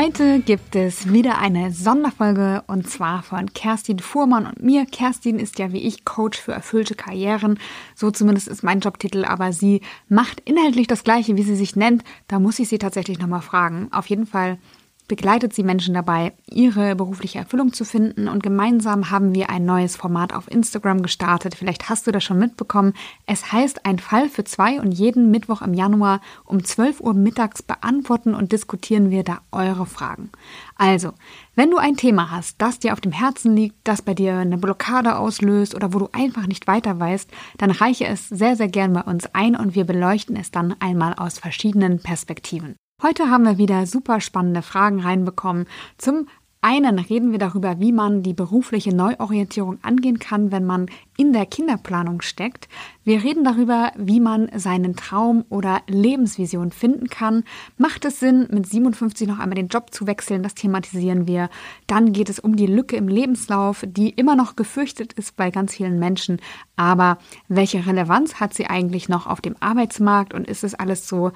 Heute gibt es wieder eine Sonderfolge und zwar von Kerstin Fuhrmann und mir. Kerstin ist ja wie ich Coach für erfüllte Karrieren. So zumindest ist mein Jobtitel, aber sie macht inhaltlich das gleiche, wie sie sich nennt. Da muss ich sie tatsächlich nochmal fragen. Auf jeden Fall begleitet sie Menschen dabei, ihre berufliche Erfüllung zu finden. Und gemeinsam haben wir ein neues Format auf Instagram gestartet. Vielleicht hast du das schon mitbekommen. Es heißt ein Fall für zwei und jeden Mittwoch im Januar um 12 Uhr mittags beantworten und diskutieren wir da eure Fragen. Also, wenn du ein Thema hast, das dir auf dem Herzen liegt, das bei dir eine Blockade auslöst oder wo du einfach nicht weiter weißt, dann reiche es sehr, sehr gern bei uns ein und wir beleuchten es dann einmal aus verschiedenen Perspektiven. Heute haben wir wieder super spannende Fragen reinbekommen. Zum einen reden wir darüber, wie man die berufliche Neuorientierung angehen kann, wenn man in der Kinderplanung steckt. Wir reden darüber, wie man seinen Traum oder Lebensvision finden kann. Macht es Sinn, mit 57 noch einmal den Job zu wechseln? Das thematisieren wir. Dann geht es um die Lücke im Lebenslauf, die immer noch gefürchtet ist bei ganz vielen Menschen. Aber welche Relevanz hat sie eigentlich noch auf dem Arbeitsmarkt und ist es alles so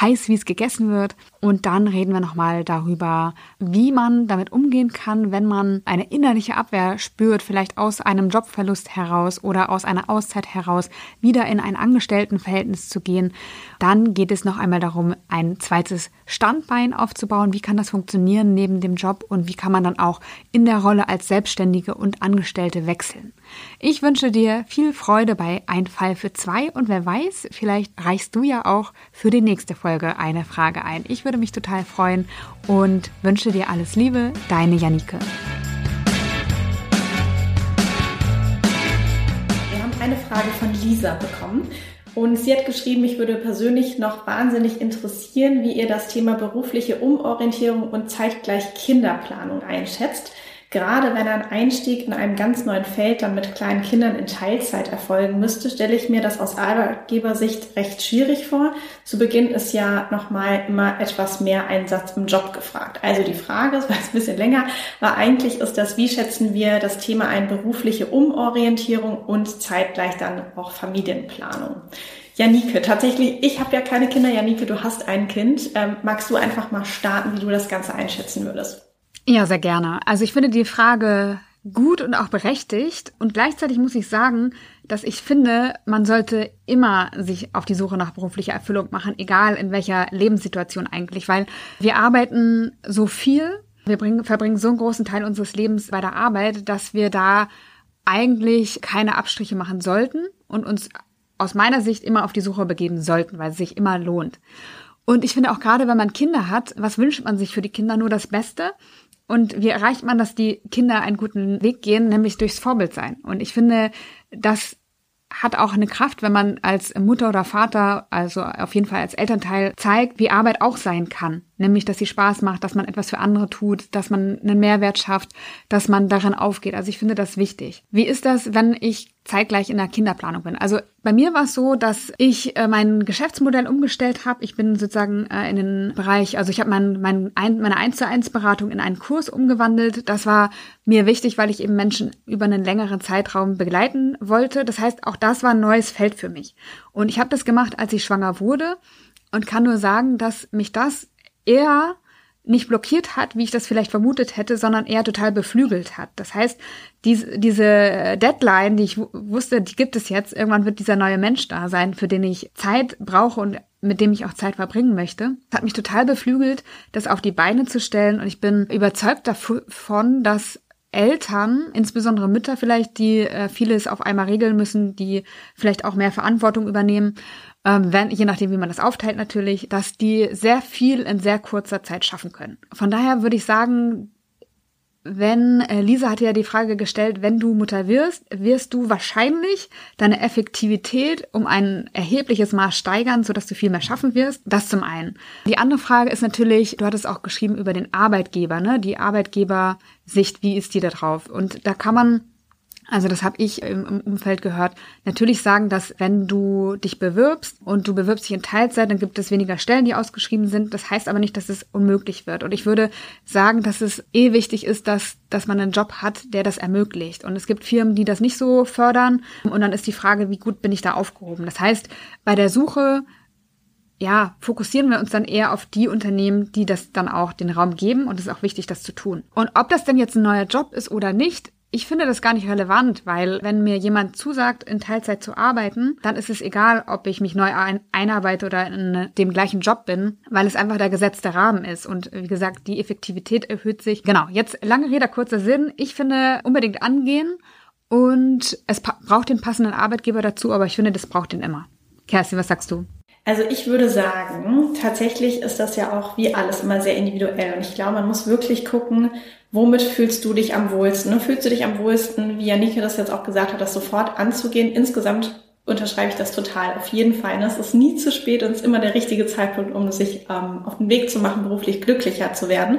heiß, wie es gegessen wird? Und dann reden wir nochmal darüber, wie man damit umgehen kann, wenn man eine innerliche Abwehr spürt, vielleicht aus einem Jobverlust heraus oder aus einer Auszeit heraus, wieder in ein Angestelltenverhältnis zu gehen. Dann geht es noch einmal darum, ein zweites Standbein aufzubauen. Wie kann das funktionieren neben dem Job und wie kann man dann auch in der Rolle als Selbstständige und Angestellte wechseln? Ich wünsche dir viel Freude bei Ein Fall für zwei und wer weiß, vielleicht reichst du ja auch für die nächste Folge eine Frage ein. Ich würde mich total freuen und wünsche dir alles Liebe, deine Janike. Eine Frage von Lisa bekommen. Und sie hat geschrieben, mich würde persönlich noch wahnsinnig interessieren, wie ihr das Thema berufliche Umorientierung und zeitgleich Kinderplanung einschätzt. Gerade wenn ein Einstieg in einem ganz neuen Feld dann mit kleinen Kindern in Teilzeit erfolgen müsste, stelle ich mir das aus Arbeitgebersicht recht schwierig vor. Zu Beginn ist ja nochmal immer etwas mehr Einsatz im Job gefragt. Also die Frage, es war ein bisschen länger, war eigentlich ist das, wie schätzen wir das Thema eine berufliche Umorientierung und zeitgleich dann auch Familienplanung. Janike, tatsächlich, ich habe ja keine Kinder. Janike, du hast ein Kind. Ähm, magst du einfach mal starten, wie du das Ganze einschätzen würdest? Ja, sehr gerne. Also ich finde die Frage gut und auch berechtigt. Und gleichzeitig muss ich sagen, dass ich finde, man sollte immer sich auf die Suche nach beruflicher Erfüllung machen, egal in welcher Lebenssituation eigentlich, weil wir arbeiten so viel, wir bringen, verbringen so einen großen Teil unseres Lebens bei der Arbeit, dass wir da eigentlich keine Abstriche machen sollten und uns aus meiner Sicht immer auf die Suche begeben sollten, weil es sich immer lohnt. Und ich finde auch gerade, wenn man Kinder hat, was wünscht man sich für die Kinder? Nur das Beste. Und wie erreicht man, dass die Kinder einen guten Weg gehen, nämlich durchs Vorbild sein? Und ich finde, das hat auch eine Kraft, wenn man als Mutter oder Vater, also auf jeden Fall als Elternteil, zeigt, wie Arbeit auch sein kann. Nämlich, dass sie Spaß macht, dass man etwas für andere tut, dass man einen Mehrwert schafft, dass man darin aufgeht. Also ich finde das wichtig. Wie ist das, wenn ich zeitgleich in der Kinderplanung bin? Also bei mir war es so, dass ich äh, mein Geschäftsmodell umgestellt habe. Ich bin sozusagen äh, in den Bereich, also ich habe mein, mein, ein, meine 1 zu 1 Beratung in einen Kurs umgewandelt. Das war mir wichtig, weil ich eben Menschen über einen längeren Zeitraum begleiten wollte. Das heißt, auch das war ein neues Feld für mich. Und ich habe das gemacht, als ich schwanger wurde und kann nur sagen, dass mich das eher nicht blockiert hat, wie ich das vielleicht vermutet hätte, sondern eher total beflügelt hat. Das heißt, diese, diese Deadline, die ich wusste, die gibt es jetzt, irgendwann wird dieser neue Mensch da sein, für den ich Zeit brauche und mit dem ich auch Zeit verbringen möchte, hat mich total beflügelt, das auf die Beine zu stellen. Und ich bin überzeugt davon, dass Eltern, insbesondere Mütter vielleicht, die äh, vieles auf einmal regeln müssen, die vielleicht auch mehr Verantwortung übernehmen, ähm, wenn, je nachdem, wie man das aufteilt natürlich, dass die sehr viel in sehr kurzer Zeit schaffen können. Von daher würde ich sagen, wenn, äh, Lisa hatte ja die Frage gestellt, wenn du Mutter wirst, wirst du wahrscheinlich deine Effektivität um ein erhebliches Maß steigern, sodass du viel mehr schaffen wirst. Das zum einen. Die andere Frage ist natürlich, du hattest auch geschrieben über den Arbeitgeber, ne? Die Arbeitgebersicht, wie ist die da drauf? Und da kann man also das habe ich im, Umfeld gehört. Natürlich sagen, dass wenn du dich bewirbst und du bewirbst dich in Teilzeit, dann gibt es weniger Stellen, die ausgeschrieben sind. Das heißt aber nicht, dass es unmöglich wird. Und ich würde sagen, dass es eh wichtig ist, dass, dass man einen Job hat, der das ermöglicht. Und es gibt Firmen, die das nicht so fördern. Und dann ist die Frage, wie gut bin ich da aufgehoben? Das heißt, bei der Suche ja, fokussieren wir uns dann eher auf die Unternehmen, die das dann auch den Raum geben und es ist auch wichtig, das zu tun. Und ob das denn jetzt ein neuer Job ist oder nicht, ich finde das gar nicht relevant, weil wenn mir jemand zusagt, in Teilzeit zu arbeiten, dann ist es egal, ob ich mich neu ein einarbeite oder in dem gleichen Job bin, weil es einfach der gesetzte Rahmen ist. Und wie gesagt, die Effektivität erhöht sich. Genau, jetzt lange Rede, kurzer Sinn. Ich finde unbedingt angehen und es braucht den passenden Arbeitgeber dazu, aber ich finde, das braucht den immer. Kerstin, was sagst du? Also ich würde sagen, tatsächlich ist das ja auch wie alles immer sehr individuell. Und ich glaube, man muss wirklich gucken, womit fühlst du dich am wohlsten? Ne? Fühlst du dich am wohlsten, wie Janike das jetzt auch gesagt hat, das sofort anzugehen? Insgesamt unterschreibe ich das total, auf jeden Fall. Ne? Es ist nie zu spät und es ist immer der richtige Zeitpunkt, um sich ähm, auf den Weg zu machen, beruflich glücklicher zu werden.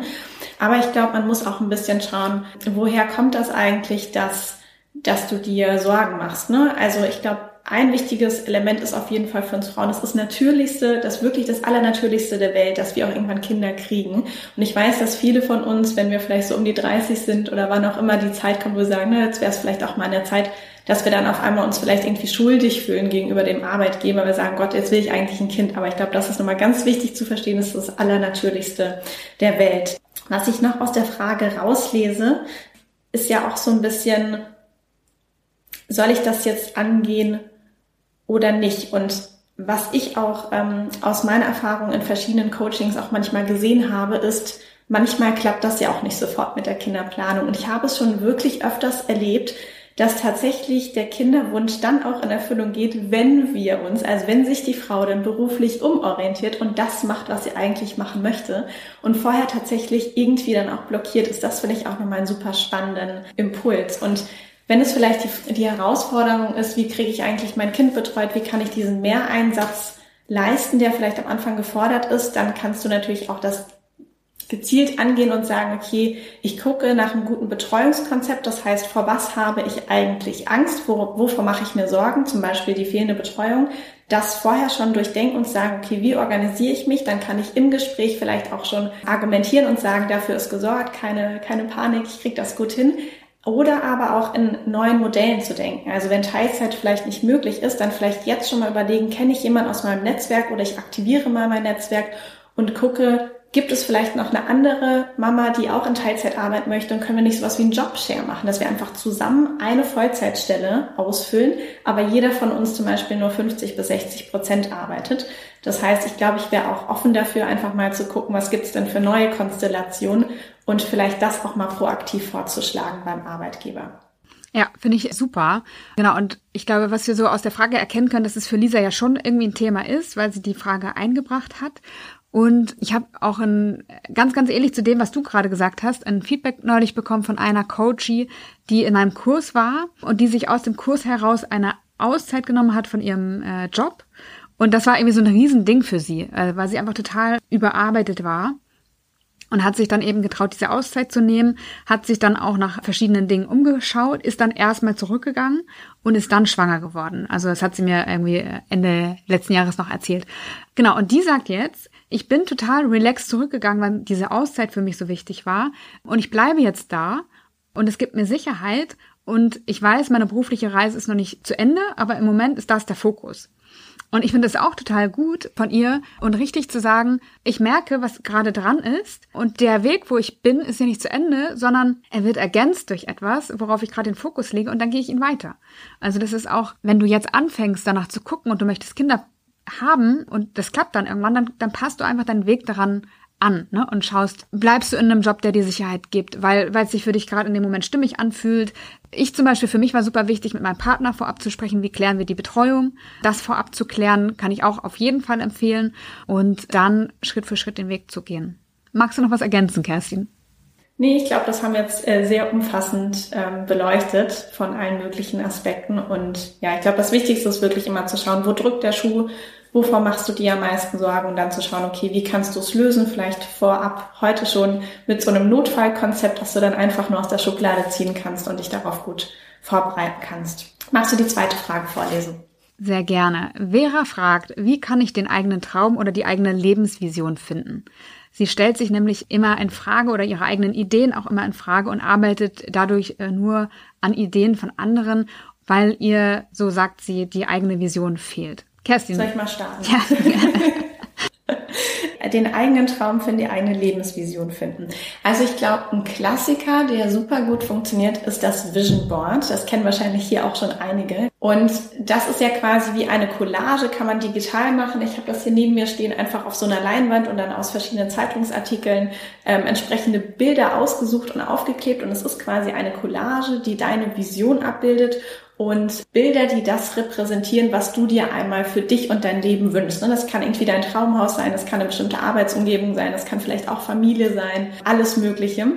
Aber ich glaube, man muss auch ein bisschen schauen, woher kommt das eigentlich, dass, dass du dir Sorgen machst. Ne? Also ich glaube, ein wichtiges Element ist auf jeden Fall für uns Frauen, das ist Natürlichste, das wirklich das Allernatürlichste der Welt, dass wir auch irgendwann Kinder kriegen. Und ich weiß, dass viele von uns, wenn wir vielleicht so um die 30 sind oder wann auch immer die Zeit kommt, wo wir sagen, na, jetzt wäre es vielleicht auch mal an der Zeit, dass wir dann auf einmal uns vielleicht irgendwie schuldig fühlen gegenüber dem Arbeitgeber. Wir sagen, Gott, jetzt will ich eigentlich ein Kind. Aber ich glaube, das ist nochmal ganz wichtig zu verstehen, das ist das Allernatürlichste der Welt. Was ich noch aus der Frage rauslese, ist ja auch so ein bisschen, soll ich das jetzt angehen oder nicht. Und was ich auch ähm, aus meiner Erfahrung in verschiedenen Coachings auch manchmal gesehen habe, ist, manchmal klappt das ja auch nicht sofort mit der Kinderplanung. Und ich habe es schon wirklich öfters erlebt, dass tatsächlich der Kinderwunsch dann auch in Erfüllung geht, wenn wir uns, also wenn sich die Frau dann beruflich umorientiert und das macht, was sie eigentlich machen möchte und vorher tatsächlich irgendwie dann auch blockiert ist. Das finde ich auch nochmal einen super spannenden Impuls. Und wenn es vielleicht die, die Herausforderung ist, wie kriege ich eigentlich mein Kind betreut, wie kann ich diesen Mehreinsatz leisten, der vielleicht am Anfang gefordert ist, dann kannst du natürlich auch das gezielt angehen und sagen, okay, ich gucke nach einem guten Betreuungskonzept. Das heißt, vor was habe ich eigentlich Angst? Wo, wovor mache ich mir Sorgen? Zum Beispiel die fehlende Betreuung. Das vorher schon durchdenken und sagen, okay, wie organisiere ich mich? Dann kann ich im Gespräch vielleicht auch schon argumentieren und sagen, dafür ist gesorgt, keine, keine Panik, ich kriege das gut hin. Oder aber auch in neuen Modellen zu denken. Also wenn Teilzeit vielleicht nicht möglich ist, dann vielleicht jetzt schon mal überlegen, kenne ich jemanden aus meinem Netzwerk oder ich aktiviere mal mein Netzwerk und gucke, Gibt es vielleicht noch eine andere Mama, die auch in Teilzeit arbeiten möchte und können wir nicht sowas wie einen Jobshare machen, dass wir einfach zusammen eine Vollzeitstelle ausfüllen, aber jeder von uns zum Beispiel nur 50 bis 60 Prozent arbeitet. Das heißt, ich glaube, ich wäre auch offen dafür, einfach mal zu gucken, was gibt es denn für neue Konstellationen und vielleicht das auch mal proaktiv vorzuschlagen beim Arbeitgeber. Ja, finde ich super. Genau, und ich glaube, was wir so aus der Frage erkennen können, dass es für Lisa ja schon irgendwie ein Thema ist, weil sie die Frage eingebracht hat. Und ich habe auch ein ganz, ganz ähnlich zu dem, was du gerade gesagt hast, ein Feedback neulich bekommen von einer Coachie, die in einem Kurs war und die sich aus dem Kurs heraus eine Auszeit genommen hat von ihrem äh, Job. Und das war irgendwie so ein Riesending für sie, äh, weil sie einfach total überarbeitet war und hat sich dann eben getraut, diese Auszeit zu nehmen, hat sich dann auch nach verschiedenen Dingen umgeschaut, ist dann erstmal zurückgegangen und ist dann schwanger geworden. Also das hat sie mir irgendwie Ende letzten Jahres noch erzählt. Genau, und die sagt jetzt, ich bin total relaxed zurückgegangen, weil diese Auszeit für mich so wichtig war und ich bleibe jetzt da und es gibt mir Sicherheit und ich weiß, meine berufliche Reise ist noch nicht zu Ende, aber im Moment ist das der Fokus. Und ich finde es auch total gut von ihr und richtig zu sagen, ich merke, was gerade dran ist und der Weg, wo ich bin, ist ja nicht zu Ende, sondern er wird ergänzt durch etwas, worauf ich gerade den Fokus lege und dann gehe ich ihn weiter. Also das ist auch, wenn du jetzt anfängst, danach zu gucken und du möchtest Kinder haben und das klappt dann irgendwann, dann, dann passt du einfach deinen Weg daran an ne? und schaust, bleibst du in einem Job, der dir Sicherheit gibt, weil es sich für dich gerade in dem Moment stimmig anfühlt. Ich zum Beispiel, für mich war super wichtig, mit meinem Partner vorab zu sprechen, wie klären wir die Betreuung. Das vorab zu klären, kann ich auch auf jeden Fall empfehlen und dann Schritt für Schritt den Weg zu gehen. Magst du noch was ergänzen, Kerstin? Nee, ich glaube, das haben wir jetzt äh, sehr umfassend ähm, beleuchtet von allen möglichen Aspekten. Und ja, ich glaube, das Wichtigste ist wirklich immer zu schauen, wo drückt der Schuh, wovor machst du dir am meisten Sorgen und dann zu schauen, okay, wie kannst du es lösen? Vielleicht vorab heute schon mit so einem Notfallkonzept, dass du dann einfach nur aus der Schublade ziehen kannst und dich darauf gut vorbereiten kannst. Magst du die zweite Frage vorlesen? Sehr gerne. Vera fragt, wie kann ich den eigenen Traum oder die eigene Lebensvision finden? Sie stellt sich nämlich immer in Frage oder ihre eigenen Ideen auch immer in Frage und arbeitet dadurch äh, nur an Ideen von anderen, weil ihr, so sagt sie, die eigene Vision fehlt. Kerstin. Soll ich mal starten? Ja. den eigenen Traum finden, die eigene Lebensvision finden. Also ich glaube, ein Klassiker, der super gut funktioniert, ist das Vision Board. Das kennen wahrscheinlich hier auch schon einige. Und das ist ja quasi wie eine Collage, kann man digital machen. Ich habe das hier neben mir stehen, einfach auf so einer Leinwand und dann aus verschiedenen Zeitungsartikeln ähm, entsprechende Bilder ausgesucht und aufgeklebt. Und es ist quasi eine Collage, die deine Vision abbildet und Bilder, die das repräsentieren, was du dir einmal für dich und dein Leben wünschst. Ne, das kann irgendwie dein Traumhaus sein, das kann eine bestimmte Arbeitsumgebung sein, das kann vielleicht auch Familie sein, alles Mögliche.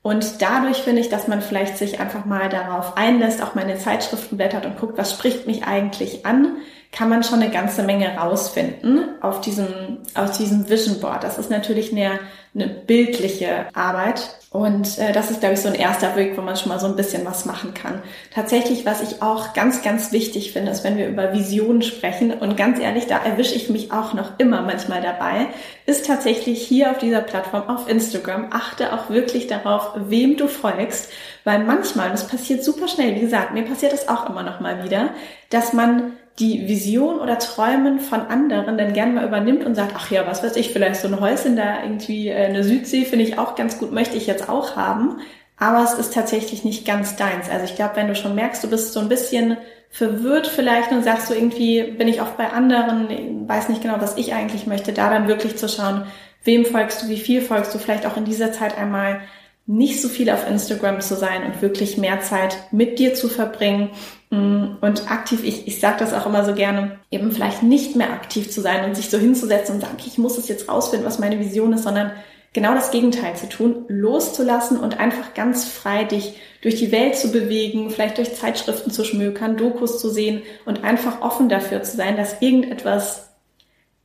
Und dadurch finde ich, dass man vielleicht sich einfach mal darauf einlässt, auch mal in den Zeitschriften blättert und guckt, was spricht mich eigentlich an, kann man schon eine ganze Menge rausfinden auf diesem, auf diesem Vision Board. Das ist natürlich eine, eine bildliche Arbeit. Und äh, das ist, glaube ich, so ein erster Weg, wo man schon mal so ein bisschen was machen kann. Tatsächlich, was ich auch ganz, ganz wichtig finde, ist, wenn wir über Visionen sprechen, und ganz ehrlich, da erwische ich mich auch noch immer manchmal dabei, ist tatsächlich hier auf dieser Plattform, auf Instagram, achte auch wirklich darauf, wem du folgst, weil manchmal, das passiert super schnell, wie gesagt, mir passiert das auch immer noch mal wieder, dass man die Vision oder Träumen von anderen dann gerne mal übernimmt und sagt, ach ja, was weiß ich, vielleicht so ein Häuschen da irgendwie, äh, eine Südsee finde ich auch ganz gut, möchte ich jetzt auch haben. Aber es ist tatsächlich nicht ganz deins. Also ich glaube, wenn du schon merkst, du bist so ein bisschen verwirrt vielleicht und sagst so irgendwie, bin ich oft bei anderen, weiß nicht genau, was ich eigentlich möchte, da dann wirklich zu schauen, wem folgst du, wie viel folgst du, vielleicht auch in dieser Zeit einmal nicht so viel auf Instagram zu sein und wirklich mehr Zeit mit dir zu verbringen und aktiv, ich, ich sage das auch immer so gerne, eben vielleicht nicht mehr aktiv zu sein und sich so hinzusetzen und sagen, ich muss es jetzt rausfinden, was meine Vision ist, sondern genau das Gegenteil zu tun, loszulassen und einfach ganz frei dich durch die Welt zu bewegen, vielleicht durch Zeitschriften zu schmökern, Dokus zu sehen und einfach offen dafür zu sein, dass irgendetwas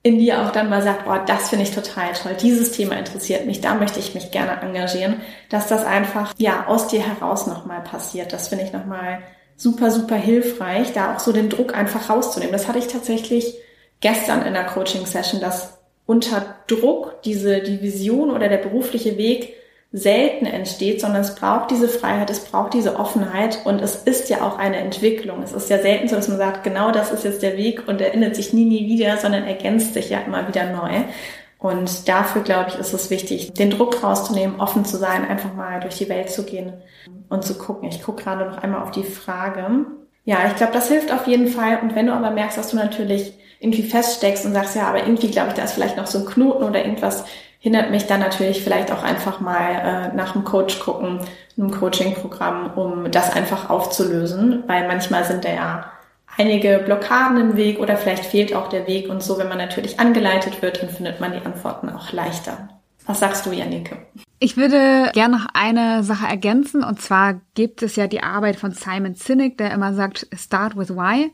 in dir auch dann mal sagt, oh, das finde ich total toll, dieses Thema interessiert mich, da möchte ich mich gerne engagieren, dass das einfach ja aus dir heraus nochmal passiert. Das finde ich nochmal super, super hilfreich, da auch so den Druck einfach rauszunehmen. Das hatte ich tatsächlich gestern in der Coaching-Session, dass unter Druck diese, die Vision oder der berufliche Weg selten entsteht, sondern es braucht diese Freiheit, es braucht diese Offenheit und es ist ja auch eine Entwicklung. Es ist ja selten so, dass man sagt, genau das ist jetzt der Weg und er ändert sich nie, nie wieder, sondern ergänzt sich ja immer wieder neu. Und dafür, glaube ich, ist es wichtig, den Druck rauszunehmen, offen zu sein, einfach mal durch die Welt zu gehen und zu gucken. Ich gucke gerade noch einmal auf die Frage. Ja, ich glaube, das hilft auf jeden Fall. Und wenn du aber merkst, dass du natürlich irgendwie feststeckst und sagst, ja, aber irgendwie glaube ich, da ist vielleicht noch so ein Knoten oder irgendwas, hindert mich dann natürlich vielleicht auch einfach mal äh, nach einem Coach gucken, einem Coaching-Programm, um das einfach aufzulösen, weil manchmal sind da ja einige Blockaden im Weg oder vielleicht fehlt auch der Weg und so, wenn man natürlich angeleitet wird, dann findet man die Antworten auch leichter. Was sagst du, Janike? Ich würde gerne noch eine Sache ergänzen und zwar gibt es ja die Arbeit von Simon Sinek, der immer sagt, start with why.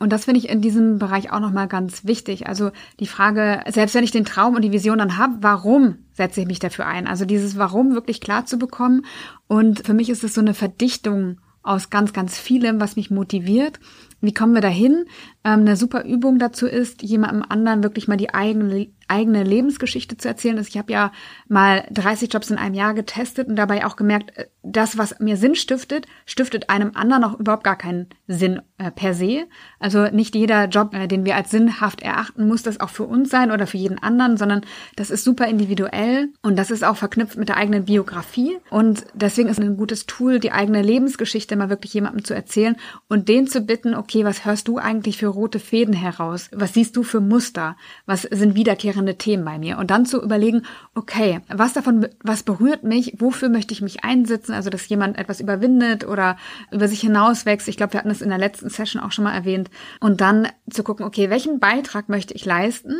Und das finde ich in diesem Bereich auch nochmal ganz wichtig. Also die Frage, selbst wenn ich den Traum und die Vision dann habe, warum setze ich mich dafür ein? Also dieses Warum wirklich klar zu bekommen. Und für mich ist es so eine Verdichtung aus ganz, ganz vielem, was mich motiviert. Wie kommen wir dahin? Ähm, eine super Übung dazu ist, jemandem anderen wirklich mal die eigene eigene Lebensgeschichte zu erzählen. Also ich habe ja mal 30 Jobs in einem Jahr getestet und dabei auch gemerkt, äh, das, was mir Sinn stiftet, stiftet einem anderen auch überhaupt gar keinen Sinn äh, per se. Also nicht jeder Job, äh, den wir als sinnhaft erachten, muss das auch für uns sein oder für jeden anderen, sondern das ist super individuell und das ist auch verknüpft mit der eigenen Biografie. Und deswegen ist es ein gutes Tool, die eigene Lebensgeschichte mal wirklich jemandem zu erzählen und den zu bitten, okay, was hörst du eigentlich für rote Fäden heraus? Was siehst du für Muster? Was sind wiederkehrende wiederkehrende Themen bei mir. Und dann zu überlegen, okay, was davon, was berührt mich, wofür möchte ich mich einsetzen, also dass jemand etwas überwindet oder über sich hinauswächst. Ich glaube, wir hatten das in der letzten Session auch schon mal erwähnt. Und dann zu gucken, okay, welchen Beitrag möchte ich leisten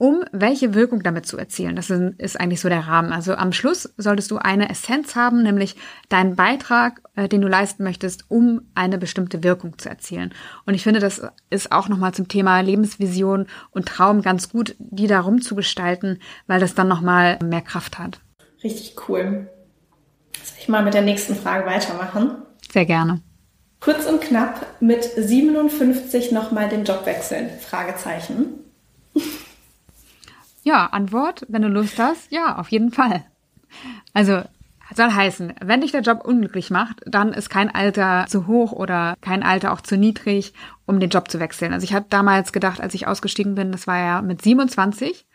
um welche Wirkung damit zu erzielen. Das ist eigentlich so der Rahmen. Also am Schluss solltest du eine Essenz haben, nämlich deinen Beitrag, äh, den du leisten möchtest, um eine bestimmte Wirkung zu erzielen. Und ich finde, das ist auch nochmal zum Thema Lebensvision und Traum ganz gut, die da rumzugestalten, weil das dann nochmal mehr Kraft hat. Richtig cool. Soll ich mal mit der nächsten Frage weitermachen? Sehr gerne. Kurz und knapp mit 57 nochmal den Job wechseln? Fragezeichen. Ja, Antwort, wenn du Lust hast, ja, auf jeden Fall. Also soll heißen, wenn dich der Job unglücklich macht, dann ist kein Alter zu hoch oder kein Alter auch zu niedrig, um den Job zu wechseln. Also ich habe damals gedacht, als ich ausgestiegen bin, das war ja mit 27,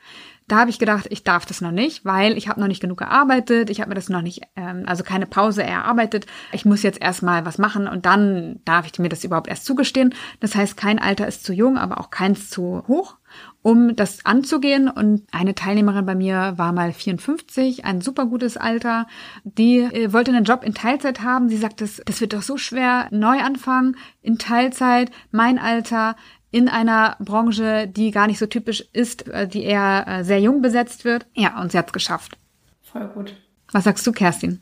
Da habe ich gedacht, ich darf das noch nicht, weil ich habe noch nicht genug gearbeitet, ich habe mir das noch nicht, ähm, also keine Pause erarbeitet. Ich muss jetzt erstmal was machen und dann darf ich mir das überhaupt erst zugestehen. Das heißt, kein Alter ist zu jung, aber auch keins zu hoch um das anzugehen. Und eine Teilnehmerin bei mir war mal 54, ein super gutes Alter. Die äh, wollte einen Job in Teilzeit haben. Sie sagt, das, das wird doch so schwer, neu anfangen in Teilzeit, mein Alter in einer Branche, die gar nicht so typisch ist, äh, die eher äh, sehr jung besetzt wird. Ja, und sie hat es geschafft. Voll gut. Was sagst du, Kerstin?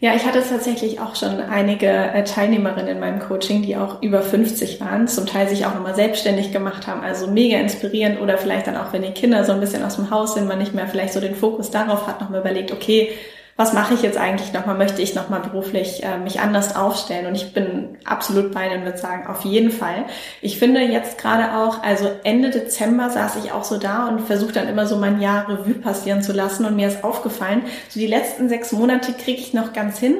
Ja, ich hatte tatsächlich auch schon einige äh, Teilnehmerinnen in meinem Coaching, die auch über 50 waren, zum Teil sich auch nochmal selbstständig gemacht haben, also mega inspirierend oder vielleicht dann auch, wenn die Kinder so ein bisschen aus dem Haus sind, man nicht mehr vielleicht so den Fokus darauf hat, nochmal überlegt, okay, was mache ich jetzt eigentlich nochmal? Möchte ich nochmal beruflich äh, mich anders aufstellen? Und ich bin absolut bei und würde sagen, auf jeden Fall. Ich finde jetzt gerade auch, also Ende Dezember saß ich auch so da und versuche dann immer so mein Jahr Revue passieren zu lassen. Und mir ist aufgefallen, so die letzten sechs Monate kriege ich noch ganz hin.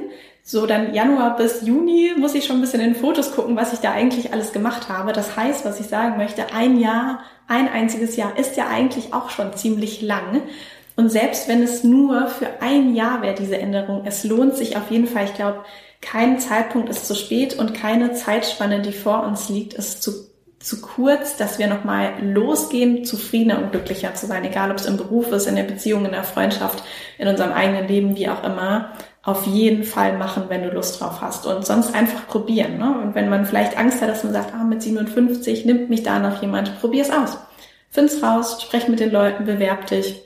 So dann Januar bis Juni muss ich schon ein bisschen in Fotos gucken, was ich da eigentlich alles gemacht habe. Das heißt, was ich sagen möchte, ein Jahr, ein einziges Jahr ist ja eigentlich auch schon ziemlich lang. Und selbst wenn es nur für ein Jahr wäre, diese Änderung, es lohnt sich auf jeden Fall. Ich glaube, kein Zeitpunkt ist zu spät und keine Zeitspanne, die vor uns liegt, ist zu, zu kurz, dass wir nochmal losgehen, zufriedener und glücklicher zu sein. Egal, ob es im Beruf ist, in der Beziehung, in der Freundschaft, in unserem eigenen Leben, wie auch immer. Auf jeden Fall machen, wenn du Lust drauf hast. Und sonst einfach probieren. Ne? Und wenn man vielleicht Angst hat, dass man sagt, ah, mit 57 nimmt mich da noch jemand, probier's aus. Find's raus, sprech mit den Leuten, bewerb dich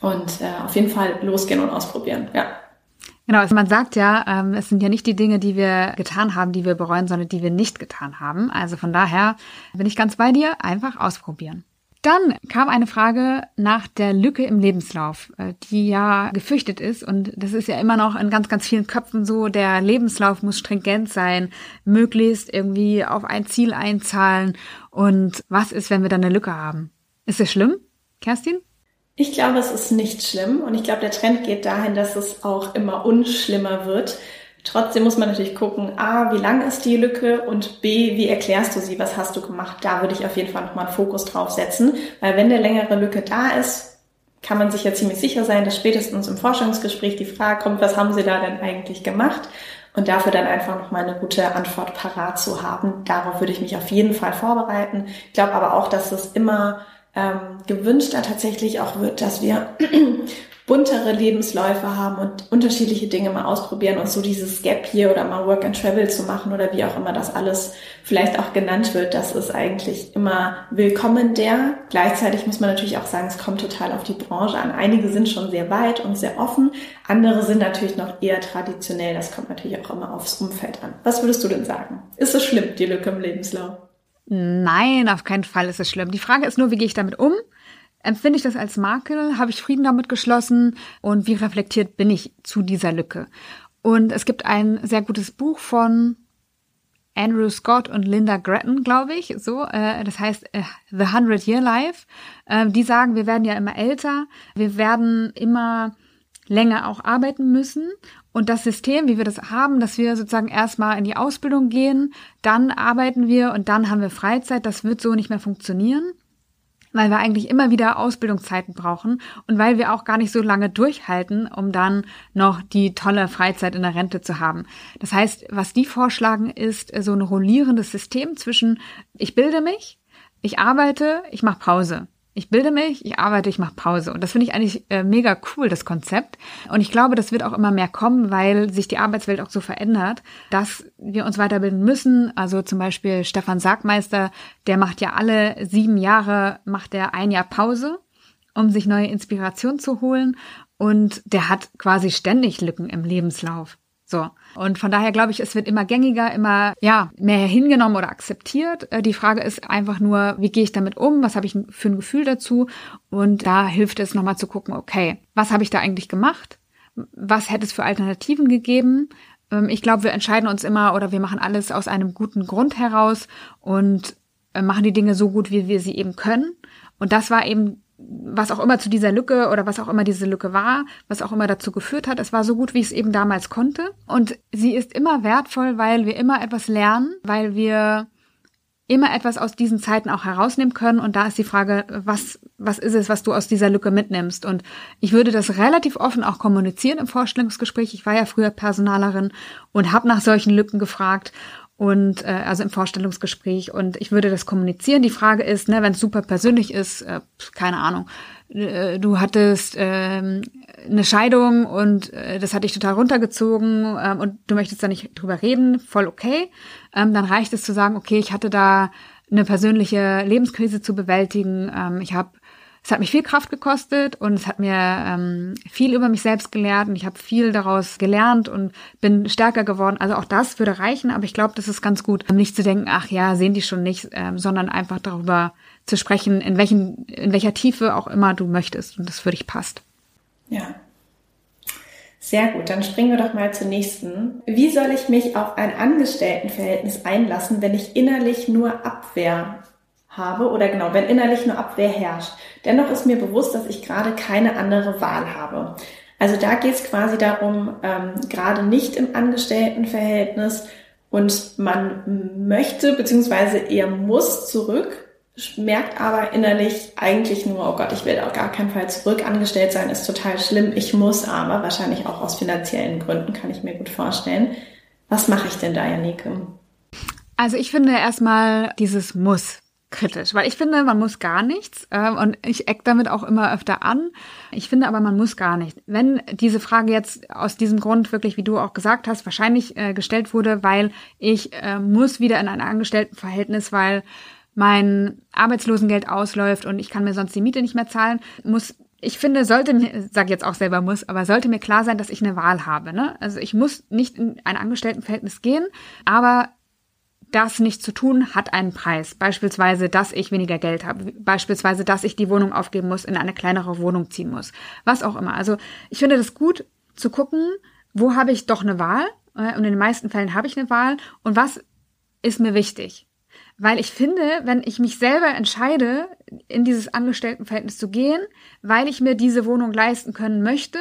und äh, auf jeden Fall losgehen und ausprobieren. Ja. Genau, also man sagt ja, ähm, es sind ja nicht die Dinge, die wir getan haben, die wir bereuen, sondern die wir nicht getan haben. Also von daher bin ich ganz bei dir, einfach ausprobieren. Dann kam eine Frage nach der Lücke im Lebenslauf, äh, die ja gefürchtet ist. Und das ist ja immer noch in ganz, ganz vielen Köpfen so. Der Lebenslauf muss stringent sein, möglichst irgendwie auf ein Ziel einzahlen. Und was ist, wenn wir dann eine Lücke haben? Ist das schlimm, Kerstin? Ich glaube, es ist nicht schlimm und ich glaube, der Trend geht dahin, dass es auch immer unschlimmer wird. Trotzdem muss man natürlich gucken, A, wie lang ist die Lücke und B, wie erklärst du sie, was hast du gemacht? Da würde ich auf jeden Fall nochmal einen Fokus drauf setzen, weil wenn eine längere Lücke da ist, kann man sich ja ziemlich sicher sein, dass spätestens im Forschungsgespräch die Frage kommt, was haben sie da denn eigentlich gemacht? Und dafür dann einfach nochmal eine gute Antwort parat zu haben. Darauf würde ich mich auf jeden Fall vorbereiten. Ich glaube aber auch, dass es immer ähm, gewünschter tatsächlich auch wird, dass wir buntere Lebensläufe haben und unterschiedliche Dinge mal ausprobieren und so dieses Gap hier oder mal Work and Travel zu machen oder wie auch immer das alles vielleicht auch genannt wird, das ist eigentlich immer willkommen der. Gleichzeitig muss man natürlich auch sagen, es kommt total auf die Branche an. Einige sind schon sehr weit und sehr offen, andere sind natürlich noch eher traditionell. Das kommt natürlich auch immer aufs Umfeld an. Was würdest du denn sagen? Ist es schlimm, die Lücke im Lebenslauf? Nein, auf keinen Fall ist es schlimm. Die Frage ist nur, wie gehe ich damit um? Empfinde ich das als Makel? Habe ich Frieden damit geschlossen? Und wie reflektiert bin ich zu dieser Lücke? Und es gibt ein sehr gutes Buch von Andrew Scott und Linda Gretton, glaube ich, so. Äh, das heißt äh, The Hundred Year Life. Äh, die sagen, wir werden ja immer älter, wir werden immer länger auch arbeiten müssen und das System, wie wir das haben, dass wir sozusagen erstmal in die Ausbildung gehen, dann arbeiten wir und dann haben wir Freizeit, das wird so nicht mehr funktionieren, weil wir eigentlich immer wieder Ausbildungszeiten brauchen und weil wir auch gar nicht so lange durchhalten, um dann noch die tolle Freizeit in der Rente zu haben. Das heißt, was die vorschlagen, ist so ein rollierendes System zwischen ich bilde mich, ich arbeite, ich mache Pause. Ich bilde mich, ich arbeite, ich mache Pause. Und das finde ich eigentlich äh, mega cool, das Konzept. Und ich glaube, das wird auch immer mehr kommen, weil sich die Arbeitswelt auch so verändert, dass wir uns weiterbilden müssen. Also zum Beispiel Stefan Sargmeister, der macht ja alle sieben Jahre, macht er ein Jahr Pause, um sich neue Inspiration zu holen. Und der hat quasi ständig Lücken im Lebenslauf. So. Und von daher glaube ich, es wird immer gängiger, immer, ja, mehr hingenommen oder akzeptiert. Äh, die Frage ist einfach nur, wie gehe ich damit um? Was habe ich für ein Gefühl dazu? Und da hilft es nochmal zu gucken, okay, was habe ich da eigentlich gemacht? Was hätte es für Alternativen gegeben? Ähm, ich glaube, wir entscheiden uns immer oder wir machen alles aus einem guten Grund heraus und äh, machen die Dinge so gut, wie wir sie eben können. Und das war eben was auch immer zu dieser Lücke oder was auch immer diese Lücke war, was auch immer dazu geführt hat, es war so gut, wie ich es eben damals konnte. Und sie ist immer wertvoll, weil wir immer etwas lernen, weil wir immer etwas aus diesen Zeiten auch herausnehmen können. Und da ist die Frage, was, was ist es, was du aus dieser Lücke mitnimmst? Und ich würde das relativ offen auch kommunizieren im Vorstellungsgespräch. Ich war ja früher Personalerin und habe nach solchen Lücken gefragt und äh, also im Vorstellungsgespräch und ich würde das kommunizieren. Die Frage ist, ne, wenn es super persönlich ist, äh, keine Ahnung, äh, du hattest äh, eine Scheidung und äh, das hat dich total runtergezogen äh, und du möchtest da nicht drüber reden, voll okay. Ähm, dann reicht es zu sagen, okay, ich hatte da eine persönliche Lebenskrise zu bewältigen. Ähm, ich habe es hat mich viel Kraft gekostet und es hat mir ähm, viel über mich selbst gelehrt und ich habe viel daraus gelernt und bin stärker geworden. Also auch das würde reichen, aber ich glaube, das ist ganz gut, nicht zu denken, ach ja, sehen die schon nicht, ähm, sondern einfach darüber zu sprechen, in welchen, in welcher Tiefe auch immer du möchtest und das für dich passt. Ja. Sehr gut, dann springen wir doch mal zur nächsten. Wie soll ich mich auf ein Angestelltenverhältnis einlassen, wenn ich innerlich nur Abwehr habe oder genau, wenn innerlich nur Abwehr herrscht. Dennoch ist mir bewusst, dass ich gerade keine andere Wahl habe. Also da geht es quasi darum, ähm, gerade nicht im Angestelltenverhältnis und man möchte beziehungsweise eher muss zurück, merkt aber innerlich eigentlich nur, oh Gott, ich will auf gar keinen Fall zurück. Angestellt sein ist total schlimm. Ich muss aber, wahrscheinlich auch aus finanziellen Gründen, kann ich mir gut vorstellen. Was mache ich denn da, Janike? Also ich finde erstmal dieses Muss kritisch, weil ich finde, man muss gar nichts äh, und ich eck damit auch immer öfter an. Ich finde aber, man muss gar nicht. Wenn diese Frage jetzt aus diesem Grund wirklich, wie du auch gesagt hast, wahrscheinlich äh, gestellt wurde, weil ich äh, muss wieder in ein Angestelltenverhältnis, weil mein Arbeitslosengeld ausläuft und ich kann mir sonst die Miete nicht mehr zahlen, muss ich finde, sollte mir, sag jetzt auch selber muss, aber sollte mir klar sein, dass ich eine Wahl habe. Ne? Also ich muss nicht in ein Angestelltenverhältnis gehen, aber das nicht zu tun hat einen Preis. Beispielsweise, dass ich weniger Geld habe. Beispielsweise, dass ich die Wohnung aufgeben muss, in eine kleinere Wohnung ziehen muss. Was auch immer. Also ich finde das gut zu gucken, wo habe ich doch eine Wahl. Äh, und in den meisten Fällen habe ich eine Wahl. Und was ist mir wichtig? Weil ich finde, wenn ich mich selber entscheide, in dieses Angestelltenverhältnis zu gehen, weil ich mir diese Wohnung leisten können möchte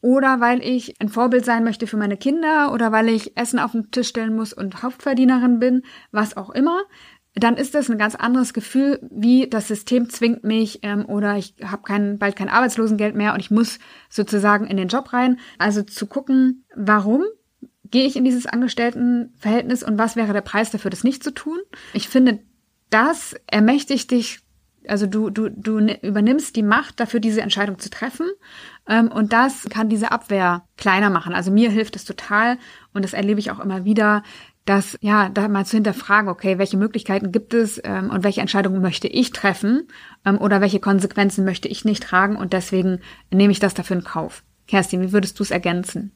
oder weil ich ein Vorbild sein möchte für meine Kinder oder weil ich Essen auf den Tisch stellen muss und Hauptverdienerin bin, was auch immer, dann ist das ein ganz anderes Gefühl, wie das System zwingt mich ähm, oder ich habe kein, bald kein Arbeitslosengeld mehr und ich muss sozusagen in den Job rein. Also zu gucken, warum gehe ich in dieses Angestelltenverhältnis und was wäre der Preis dafür, das nicht zu tun? Ich finde, das ermächtigt dich, also du, du, du übernimmst die Macht dafür, diese Entscheidung zu treffen. Ähm, und das kann diese Abwehr kleiner machen. Also mir hilft es total und das erlebe ich auch immer wieder, dass, ja, da mal zu hinterfragen, okay, welche Möglichkeiten gibt es ähm, und welche Entscheidungen möchte ich treffen ähm, oder welche Konsequenzen möchte ich nicht tragen und deswegen nehme ich das dafür in Kauf. Kerstin, wie würdest du es ergänzen?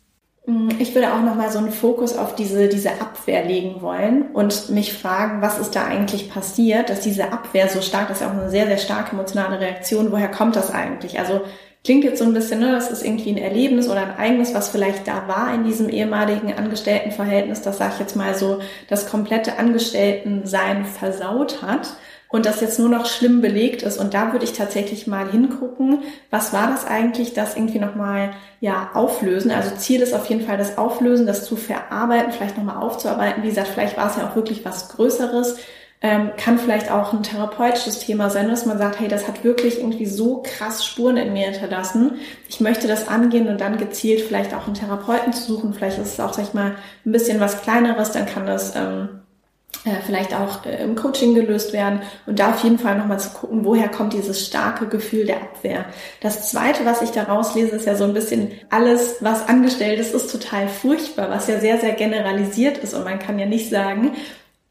Mm, ich würde auch nochmal so einen Fokus auf diese, diese Abwehr legen wollen und mich fragen, was ist da eigentlich passiert, dass diese Abwehr so stark, ist ja auch eine sehr, sehr starke emotionale Reaktion, woher kommt das eigentlich? Also klingt jetzt so ein bisschen, ne, das ist irgendwie ein Erlebnis oder ein Ereignis, was vielleicht da war in diesem ehemaligen Angestelltenverhältnis, das sage ich jetzt mal so, das komplette Angestelltensein versaut hat und das jetzt nur noch schlimm belegt ist. Und da würde ich tatsächlich mal hingucken, was war das eigentlich, das irgendwie nochmal ja, auflösen. Also Ziel ist auf jeden Fall das Auflösen, das zu verarbeiten, vielleicht nochmal aufzuarbeiten. Wie gesagt, vielleicht war es ja auch wirklich was Größeres. Ähm, kann vielleicht auch ein therapeutisches Thema sein, dass man sagt, hey, das hat wirklich irgendwie so krass Spuren in mir hinterlassen. Ich möchte das angehen und dann gezielt vielleicht auch einen Therapeuten zu suchen. Vielleicht ist es auch, sag ich mal, ein bisschen was Kleineres, dann kann das ähm, äh, vielleicht auch äh, im Coaching gelöst werden und da auf jeden Fall nochmal zu gucken, woher kommt dieses starke Gefühl der Abwehr. Das zweite, was ich da rauslese, ist ja so ein bisschen alles, was angestellt ist, ist total furchtbar, was ja sehr, sehr generalisiert ist und man kann ja nicht sagen,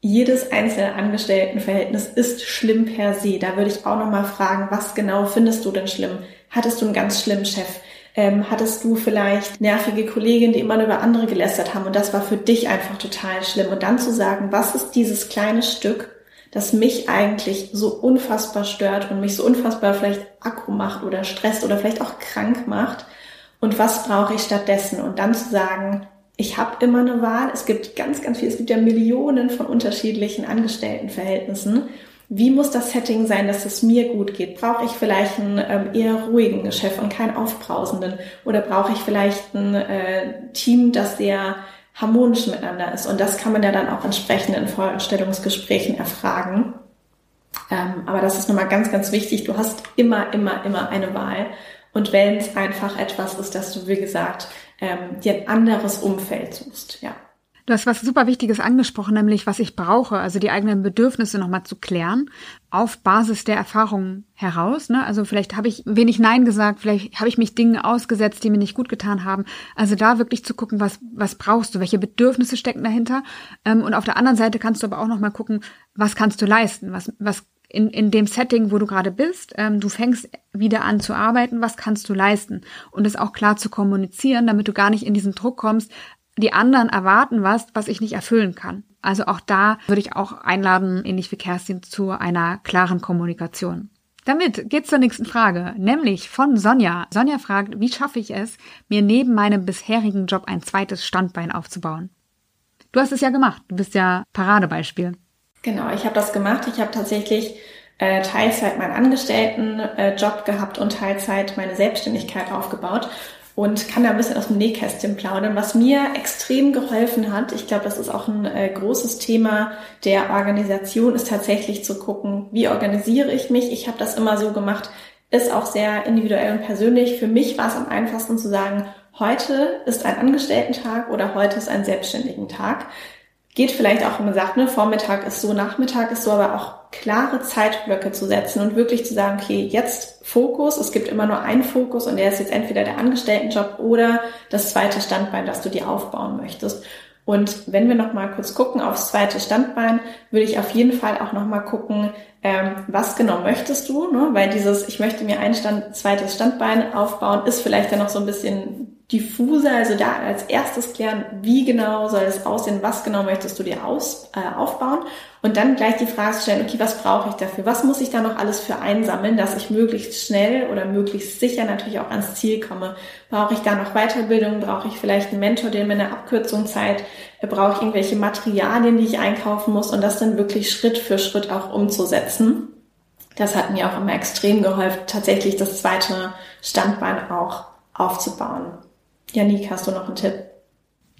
jedes einzelne Angestelltenverhältnis ist schlimm per se. Da würde ich auch nochmal fragen, was genau findest du denn schlimm? Hattest du einen ganz schlimmen Chef? Ähm, hattest du vielleicht nervige Kolleginnen, die immer nur über andere gelästert haben und das war für dich einfach total schlimm. Und dann zu sagen, was ist dieses kleine Stück, das mich eigentlich so unfassbar stört und mich so unfassbar vielleicht Akku macht oder stresst oder vielleicht auch krank macht und was brauche ich stattdessen? Und dann zu sagen, ich habe immer eine Wahl. Es gibt ganz, ganz viel, es gibt ja Millionen von unterschiedlichen Angestelltenverhältnissen wie muss das Setting sein, dass es mir gut geht? Brauche ich vielleicht einen ähm, eher ruhigen Chef und keinen aufbrausenden? Oder brauche ich vielleicht ein äh, Team, das sehr harmonisch miteinander ist. Und das kann man ja dann auch entsprechend in Vorstellungsgesprächen erfragen. Ähm, aber das ist nochmal ganz, ganz wichtig. Du hast immer, immer, immer eine Wahl. Und wenn es einfach etwas ist, dass du, wie gesagt, ähm, dir ein anderes Umfeld suchst, ja. Du hast was super Wichtiges angesprochen, nämlich was ich brauche, also die eigenen Bedürfnisse nochmal zu klären, auf Basis der Erfahrungen heraus. Ne? Also vielleicht habe ich wenig Nein gesagt, vielleicht habe ich mich Dinge ausgesetzt, die mir nicht gut getan haben. Also da wirklich zu gucken, was, was brauchst du, welche Bedürfnisse stecken dahinter. Ähm, und auf der anderen Seite kannst du aber auch nochmal gucken, was kannst du leisten, was, was in, in dem Setting, wo du gerade bist, ähm, du fängst wieder an zu arbeiten, was kannst du leisten? Und es auch klar zu kommunizieren, damit du gar nicht in diesen Druck kommst, die anderen erwarten was, was ich nicht erfüllen kann. Also auch da würde ich auch einladen, ähnlich wie Kerstin, zu einer klaren Kommunikation. Damit geht's zur nächsten Frage, nämlich von Sonja. Sonja fragt, wie schaffe ich es, mir neben meinem bisherigen Job ein zweites Standbein aufzubauen? Du hast es ja gemacht, du bist ja Paradebeispiel. Genau, ich habe das gemacht. Ich habe tatsächlich äh, Teilzeit meinen Angestelltenjob äh, gehabt und Teilzeit meine Selbstständigkeit aufgebaut und kann da ein bisschen aus dem Nähkästchen plaudern, was mir extrem geholfen hat. Ich glaube, das ist auch ein äh, großes Thema der Organisation, ist tatsächlich zu gucken, wie organisiere ich mich. Ich habe das immer so gemacht, ist auch sehr individuell und persönlich. Für mich war es am einfachsten zu sagen, heute ist ein Angestellten-Tag oder heute ist ein selbstständigen Tag. Geht vielleicht auch, wenn man sagt, ne, Vormittag ist so, Nachmittag ist so, aber auch klare Zeitblöcke zu setzen und wirklich zu sagen, okay, jetzt Fokus, es gibt immer nur einen Fokus und der ist jetzt entweder der Angestelltenjob oder das zweite Standbein, das du dir aufbauen möchtest. Und wenn wir noch mal kurz gucken aufs zweite Standbein, würde ich auf jeden Fall auch noch mal gucken, ähm, was genau möchtest du, ne? weil dieses, ich möchte mir ein Stand, zweites Standbein aufbauen, ist vielleicht dann noch so ein bisschen diffuser, also da als erstes klären, wie genau soll es aussehen, was genau möchtest du dir aus, äh, aufbauen und dann gleich die Frage stellen, okay, was brauche ich dafür? Was muss ich da noch alles für einsammeln, dass ich möglichst schnell oder möglichst sicher natürlich auch ans Ziel komme? Brauche ich da noch Weiterbildung? Brauche ich vielleicht einen Mentor, der mir eine Abkürzung zeigt? Brauche ich irgendwelche Materialien, die ich einkaufen muss und das dann wirklich Schritt für Schritt auch umzusetzen? Das hat mir auch immer extrem geholfen, tatsächlich das zweite Standbein auch aufzubauen. Janik, hast du noch einen Tipp?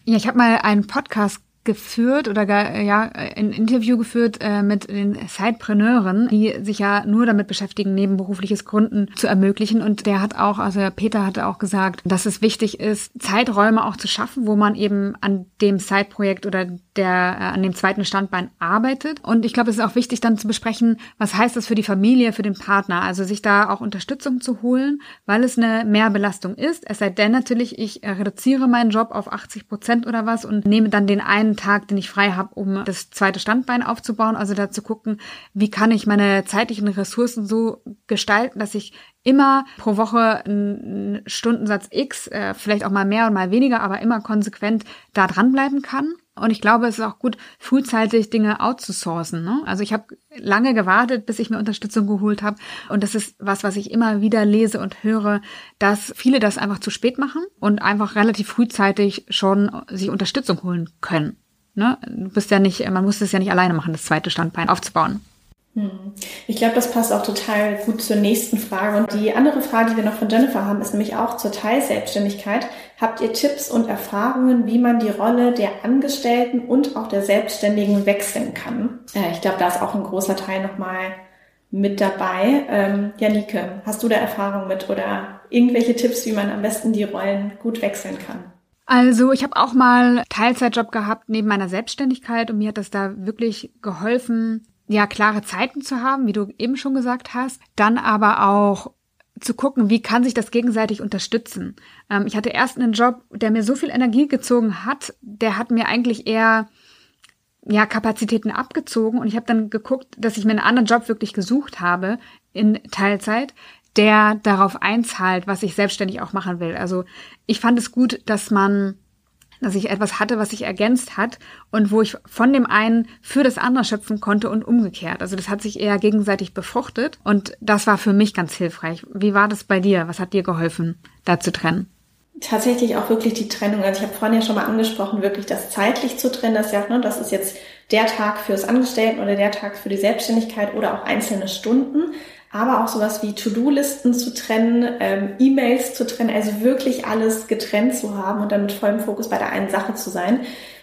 Ja, ich habe mal einen Podcast geführt oder gar, ja, ein Interview geführt äh, mit den Sidepreneuren, die sich ja nur damit beschäftigen, nebenberufliches Gründen zu ermöglichen. Und der hat auch, also Peter hatte auch gesagt, dass es wichtig ist, Zeiträume auch zu schaffen, wo man eben an dem Side-Projekt oder der äh, an dem zweiten Standbein arbeitet. Und ich glaube, es ist auch wichtig, dann zu besprechen, was heißt das für die Familie, für den Partner, also sich da auch Unterstützung zu holen, weil es eine Mehrbelastung ist. Es sei denn natürlich, ich reduziere meinen Job auf 80 Prozent oder was und nehme dann den einen Tag, den ich frei habe, um das zweite Standbein aufzubauen. Also da zu gucken, wie kann ich meine zeitlichen Ressourcen so gestalten, dass ich immer pro Woche einen Stundensatz X, äh, vielleicht auch mal mehr und mal weniger, aber immer konsequent da dranbleiben kann. Und ich glaube, es ist auch gut, frühzeitig Dinge outzusourcen. Ne? Also ich habe lange gewartet, bis ich mir Unterstützung geholt habe. Und das ist was, was ich immer wieder lese und höre, dass viele das einfach zu spät machen und einfach relativ frühzeitig schon sich Unterstützung holen können. Ne? Du bist ja nicht, man muss es ja nicht alleine machen, das zweite Standbein aufzubauen. Hm. Ich glaube, das passt auch total gut zur nächsten Frage. Und die andere Frage, die wir noch von Jennifer haben, ist nämlich auch zur Teilselbstständigkeit. Habt ihr Tipps und Erfahrungen, wie man die Rolle der Angestellten und auch der Selbstständigen wechseln kann? Äh, ich glaube, da ist auch ein großer Teil nochmal mit dabei. Ähm, Janike, hast du da Erfahrung mit oder irgendwelche Tipps, wie man am besten die Rollen gut wechseln kann? Also ich habe auch mal Teilzeitjob gehabt neben meiner Selbstständigkeit und mir hat das da wirklich geholfen, ja, klare Zeiten zu haben, wie du eben schon gesagt hast, dann aber auch zu gucken, wie kann sich das gegenseitig unterstützen. Ähm, ich hatte erst einen Job, der mir so viel Energie gezogen hat, der hat mir eigentlich eher ja Kapazitäten abgezogen und ich habe dann geguckt, dass ich mir einen anderen Job wirklich gesucht habe in Teilzeit, der darauf einzahlt, was ich selbstständig auch machen will. Also ich fand es gut, dass man dass ich etwas hatte, was sich ergänzt hat und wo ich von dem einen für das andere schöpfen konnte und umgekehrt. Also das hat sich eher gegenseitig befruchtet und das war für mich ganz hilfreich. Wie war das bei dir? Was hat dir geholfen, da zu trennen? Tatsächlich auch wirklich die Trennung. Also ich habe vorhin ja schon mal angesprochen, wirklich das zeitlich zu trennen. Das ja, ne, das ist jetzt der Tag fürs Angestellten oder der Tag für die Selbstständigkeit oder auch einzelne Stunden. Aber auch sowas wie To-Do-Listen zu trennen, ähm, E-Mails zu trennen, also wirklich alles getrennt zu haben und dann mit vollem Fokus bei der einen Sache zu sein.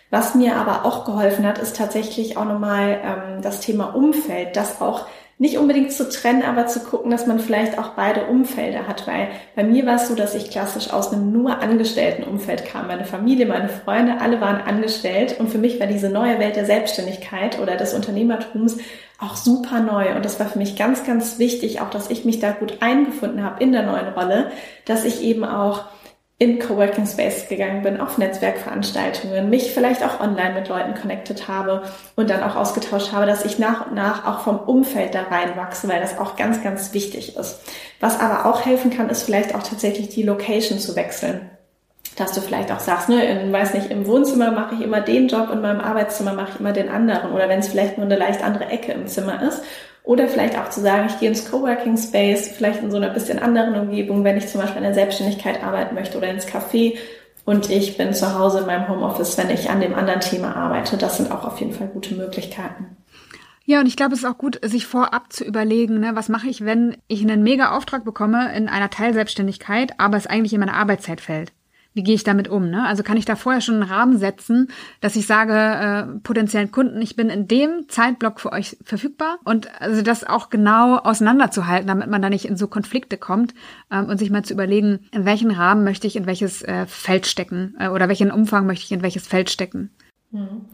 Was mir aber auch geholfen hat, ist tatsächlich auch nochmal ähm, das Thema Umfeld, das auch nicht unbedingt zu trennen, aber zu gucken, dass man vielleicht auch beide Umfelder hat, weil bei mir war es so, dass ich klassisch aus einem nur angestellten Umfeld kam. Meine Familie, meine Freunde, alle waren angestellt und für mich war diese neue Welt der Selbstständigkeit oder des Unternehmertums auch super neu und das war für mich ganz, ganz wichtig, auch dass ich mich da gut eingefunden habe in der neuen Rolle, dass ich eben auch in Coworking Space gegangen bin, auf Netzwerkveranstaltungen, mich vielleicht auch online mit Leuten connected habe und dann auch ausgetauscht habe, dass ich nach und nach auch vom Umfeld da reinwachse, weil das auch ganz, ganz wichtig ist. Was aber auch helfen kann, ist vielleicht auch tatsächlich die Location zu wechseln. Dass du vielleicht auch sagst, ne, in, weiß nicht, im Wohnzimmer mache ich immer den Job, in meinem Arbeitszimmer mache ich immer den anderen. Oder wenn es vielleicht nur eine leicht andere Ecke im Zimmer ist oder vielleicht auch zu sagen, ich gehe ins Coworking Space, vielleicht in so einer bisschen anderen Umgebung, wenn ich zum Beispiel in der Selbstständigkeit arbeiten möchte oder ins Café und ich bin zu Hause in meinem Homeoffice, wenn ich an dem anderen Thema arbeite. Das sind auch auf jeden Fall gute Möglichkeiten. Ja, und ich glaube, es ist auch gut, sich vorab zu überlegen, ne, was mache ich, wenn ich einen Mega-Auftrag bekomme in einer Teilselbstständigkeit, aber es eigentlich in meine Arbeitszeit fällt wie gehe ich damit um? Ne? Also kann ich da vorher schon einen Rahmen setzen, dass ich sage, äh, potenziellen Kunden, ich bin in dem Zeitblock für euch verfügbar und also das auch genau auseinanderzuhalten, damit man da nicht in so Konflikte kommt ähm, und sich mal zu überlegen, in welchen Rahmen möchte ich in welches äh, Feld stecken äh, oder welchen Umfang möchte ich in welches Feld stecken. Mhm.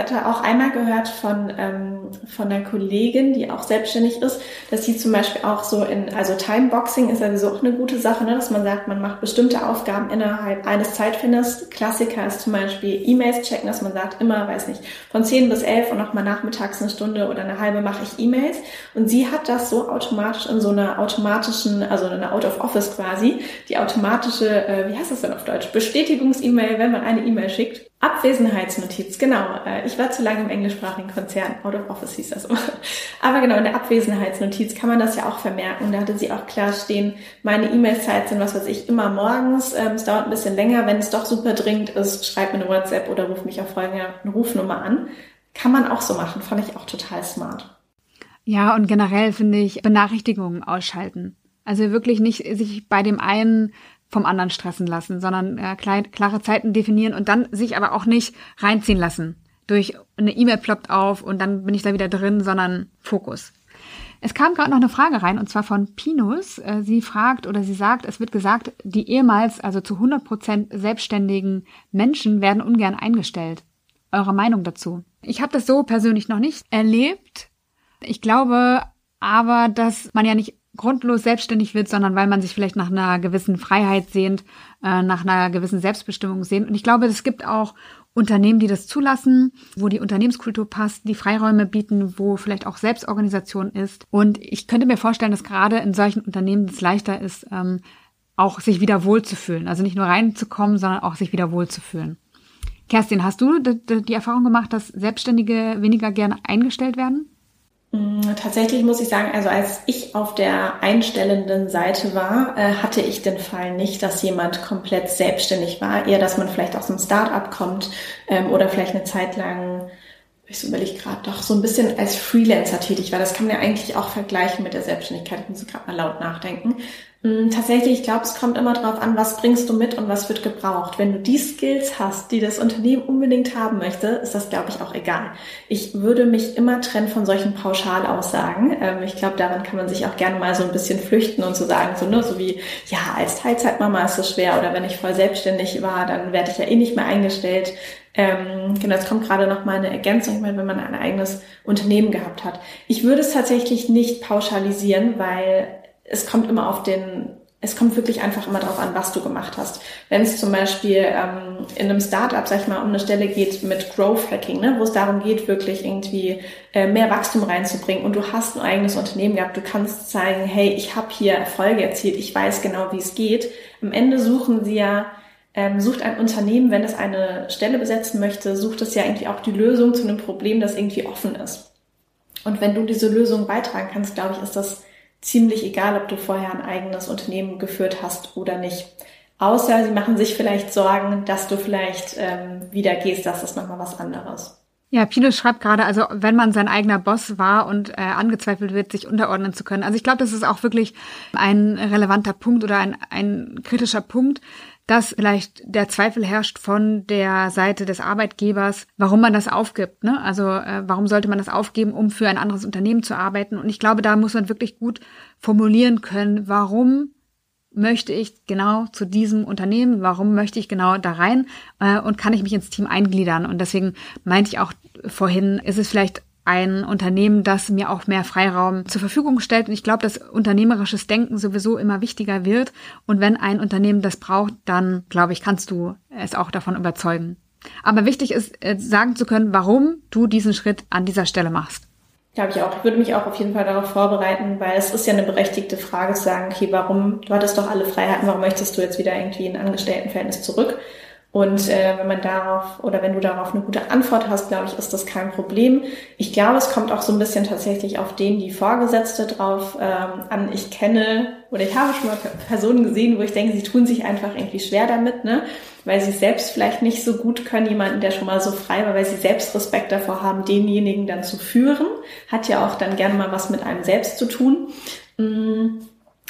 Hatte auch einmal gehört von, ähm, von einer Kollegin, die auch selbstständig ist, dass sie zum Beispiel auch so in, also Timeboxing ist sowieso auch eine gute Sache, ne? dass man sagt, man macht bestimmte Aufgaben innerhalb eines Zeitfinders. Klassiker ist zum Beispiel E-Mails checken, dass man sagt, immer, weiß nicht, von 10 bis 11 und nochmal nachmittags eine Stunde oder eine halbe mache ich E-Mails. Und sie hat das so automatisch in so einer automatischen, also in einer Out of Office quasi, die automatische, äh, wie heißt das denn auf Deutsch, Bestätigungs-E-Mail, wenn man eine E-Mail schickt, Abwesenheitsnotiz, genau. Äh, ich war zu lange im englischsprachigen Konzern. Out of Office hieß das immer. Aber genau, in der Abwesenheitsnotiz kann man das ja auch vermerken. Da hatte sie auch klar stehen, meine E-Mail-Zeit sind, was weiß ich, immer morgens. Ähm, es dauert ein bisschen länger. Wenn es doch super dringend ist, schreib mir eine WhatsApp oder ruf mich auf folgende Rufnummer an. Kann man auch so machen. Fand ich auch total smart. Ja, und generell finde ich Benachrichtigungen ausschalten. Also wirklich nicht sich bei dem einen vom anderen stressen lassen, sondern äh, klare Zeiten definieren und dann sich aber auch nicht reinziehen lassen. Durch eine E-Mail ploppt auf und dann bin ich da wieder drin, sondern Fokus. Es kam gerade noch eine Frage rein und zwar von Pinus. Äh, sie fragt oder sie sagt, es wird gesagt, die ehemals, also zu 100 Prozent selbstständigen Menschen werden ungern eingestellt. Eure Meinung dazu? Ich habe das so persönlich noch nicht erlebt. Ich glaube aber, dass man ja nicht grundlos selbstständig wird, sondern weil man sich vielleicht nach einer gewissen Freiheit sehnt, äh, nach einer gewissen Selbstbestimmung sehnt. Und ich glaube, es gibt auch Unternehmen, die das zulassen, wo die Unternehmenskultur passt, die Freiräume bieten, wo vielleicht auch Selbstorganisation ist. Und ich könnte mir vorstellen, dass gerade in solchen Unternehmen es leichter ist, ähm, auch sich wieder wohlzufühlen. Also nicht nur reinzukommen, sondern auch sich wieder wohlzufühlen. Kerstin, hast du die Erfahrung gemacht, dass Selbstständige weniger gerne eingestellt werden? Mm, tatsächlich muss ich sagen, also als ich auf der einstellenden Seite war, äh, hatte ich den Fall nicht, dass jemand komplett selbstständig war. Eher, dass man vielleicht aus einem Start-up kommt ähm, oder vielleicht eine Zeit lang, ich überlege gerade, doch so ein bisschen als Freelancer tätig war. Das kann man ja eigentlich auch vergleichen mit der Selbstständigkeit. Ich muss gerade mal laut nachdenken. Mm, tatsächlich, ich glaube, es kommt immer darauf an, was bringst du mit und was wird gebraucht. Wenn du die Skills hast, die das Unternehmen unbedingt haben möchte, ist das, glaube ich, auch egal. Ich würde mich immer trennen von solchen Pauschalaussagen. Ähm, ich glaube, daran kann man sich auch gerne mal so ein bisschen flüchten und so sagen, so, ne, so wie, ja, als Teilzeitmama ist es schwer oder wenn ich voll selbstständig war, dann werde ich ja eh nicht mehr eingestellt. Ähm, genau, jetzt kommt gerade noch mal eine Ergänzung, ich meine, wenn man ein eigenes Unternehmen gehabt hat. Ich würde es tatsächlich nicht pauschalisieren, weil es kommt immer auf den, es kommt wirklich einfach immer darauf an, was du gemacht hast. Wenn es zum Beispiel ähm, in einem Startup, sag ich mal, um eine Stelle geht mit Growth Hacking, ne, wo es darum geht, wirklich irgendwie äh, mehr Wachstum reinzubringen und du hast ein eigenes Unternehmen gehabt, du kannst zeigen, hey, ich habe hier Erfolge erzielt, ich weiß genau, wie es geht. Am Ende suchen sie ja ähm, sucht ein Unternehmen, wenn es eine Stelle besetzen möchte, sucht es ja irgendwie auch die Lösung zu einem Problem, das irgendwie offen ist. Und wenn du diese Lösung beitragen kannst, glaube ich, ist das ziemlich egal, ob du vorher ein eigenes Unternehmen geführt hast oder nicht. Außer sie machen sich vielleicht Sorgen, dass du vielleicht ähm, wieder gehst, das ist nochmal was anderes. Ja, Pino schreibt gerade, also wenn man sein eigener Boss war und äh, angezweifelt wird, sich unterordnen zu können. Also ich glaube, das ist auch wirklich ein relevanter Punkt oder ein, ein kritischer Punkt, dass vielleicht der Zweifel herrscht von der Seite des Arbeitgebers, warum man das aufgibt. Ne? Also äh, warum sollte man das aufgeben, um für ein anderes Unternehmen zu arbeiten? Und ich glaube, da muss man wirklich gut formulieren können, warum möchte ich genau zu diesem Unternehmen, warum möchte ich genau da rein äh, und kann ich mich ins Team eingliedern. Und deswegen meinte ich auch vorhin, ist es vielleicht ein Unternehmen, das mir auch mehr Freiraum zur Verfügung stellt. Und ich glaube, dass unternehmerisches Denken sowieso immer wichtiger wird. Und wenn ein Unternehmen das braucht, dann glaube ich, kannst du es auch davon überzeugen. Aber wichtig ist, äh, sagen zu können, warum du diesen Schritt an dieser Stelle machst. Glaube ich auch. Ich würde mich auch auf jeden Fall darauf vorbereiten, weil es ist ja eine berechtigte Frage zu sagen, okay, warum, du hattest doch alle Freiheiten, warum möchtest du jetzt wieder irgendwie in Angestelltenverhältnis zurück? Und äh, wenn man darauf oder wenn du darauf eine gute Antwort hast, glaube ich, ist das kein Problem. Ich glaube, es kommt auch so ein bisschen tatsächlich auf den, die Vorgesetzte drauf ähm, an. Ich kenne oder ich habe schon mal Personen gesehen, wo ich denke, sie tun sich einfach irgendwie schwer damit, ne? weil sie selbst vielleicht nicht so gut können, jemanden, der schon mal so frei war, weil sie selbst Respekt davor haben, denjenigen dann zu führen. Hat ja auch dann gerne mal was mit einem selbst zu tun. Mm,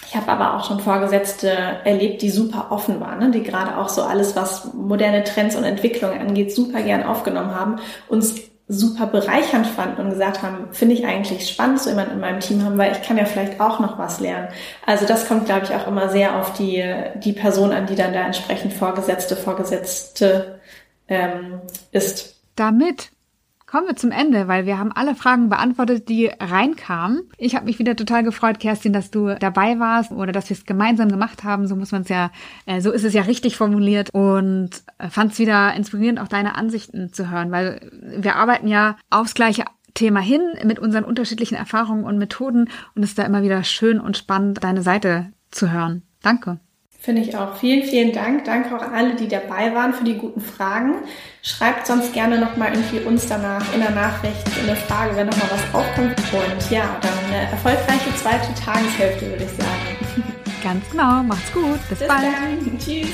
ich habe aber auch schon Vorgesetzte erlebt, die super offen waren, ne? die gerade auch so alles, was moderne Trends und Entwicklungen angeht, super gern aufgenommen haben, uns super bereichernd fanden und gesagt haben, finde ich eigentlich spannend, so jemand in meinem Team haben, weil ich kann ja vielleicht auch noch was lernen. Also das kommt, glaube ich, auch immer sehr auf die, die Person an, die dann da entsprechend Vorgesetzte, Vorgesetzte ähm, ist. Damit Kommen wir zum Ende, weil wir haben alle Fragen beantwortet, die reinkamen. Ich habe mich wieder total gefreut, Kerstin, dass du dabei warst oder dass wir es gemeinsam gemacht haben. So muss man es ja, äh, so ist es ja richtig formuliert und äh, fand es wieder inspirierend, auch deine Ansichten zu hören, weil wir arbeiten ja aufs gleiche Thema hin mit unseren unterschiedlichen Erfahrungen und Methoden und es ist da immer wieder schön und spannend, deine Seite zu hören. Danke. Finde ich auch. Vielen, vielen Dank. Danke auch an alle, die dabei waren für die guten Fragen. Schreibt sonst gerne nochmal irgendwie uns danach in der Nachricht in der Frage, wenn nochmal was aufkommt. Und ja, dann eine erfolgreiche zweite Tageshälfte, würde ich sagen. Ganz genau. Macht's gut. Bis, Bis bald. Dann. Tschüss.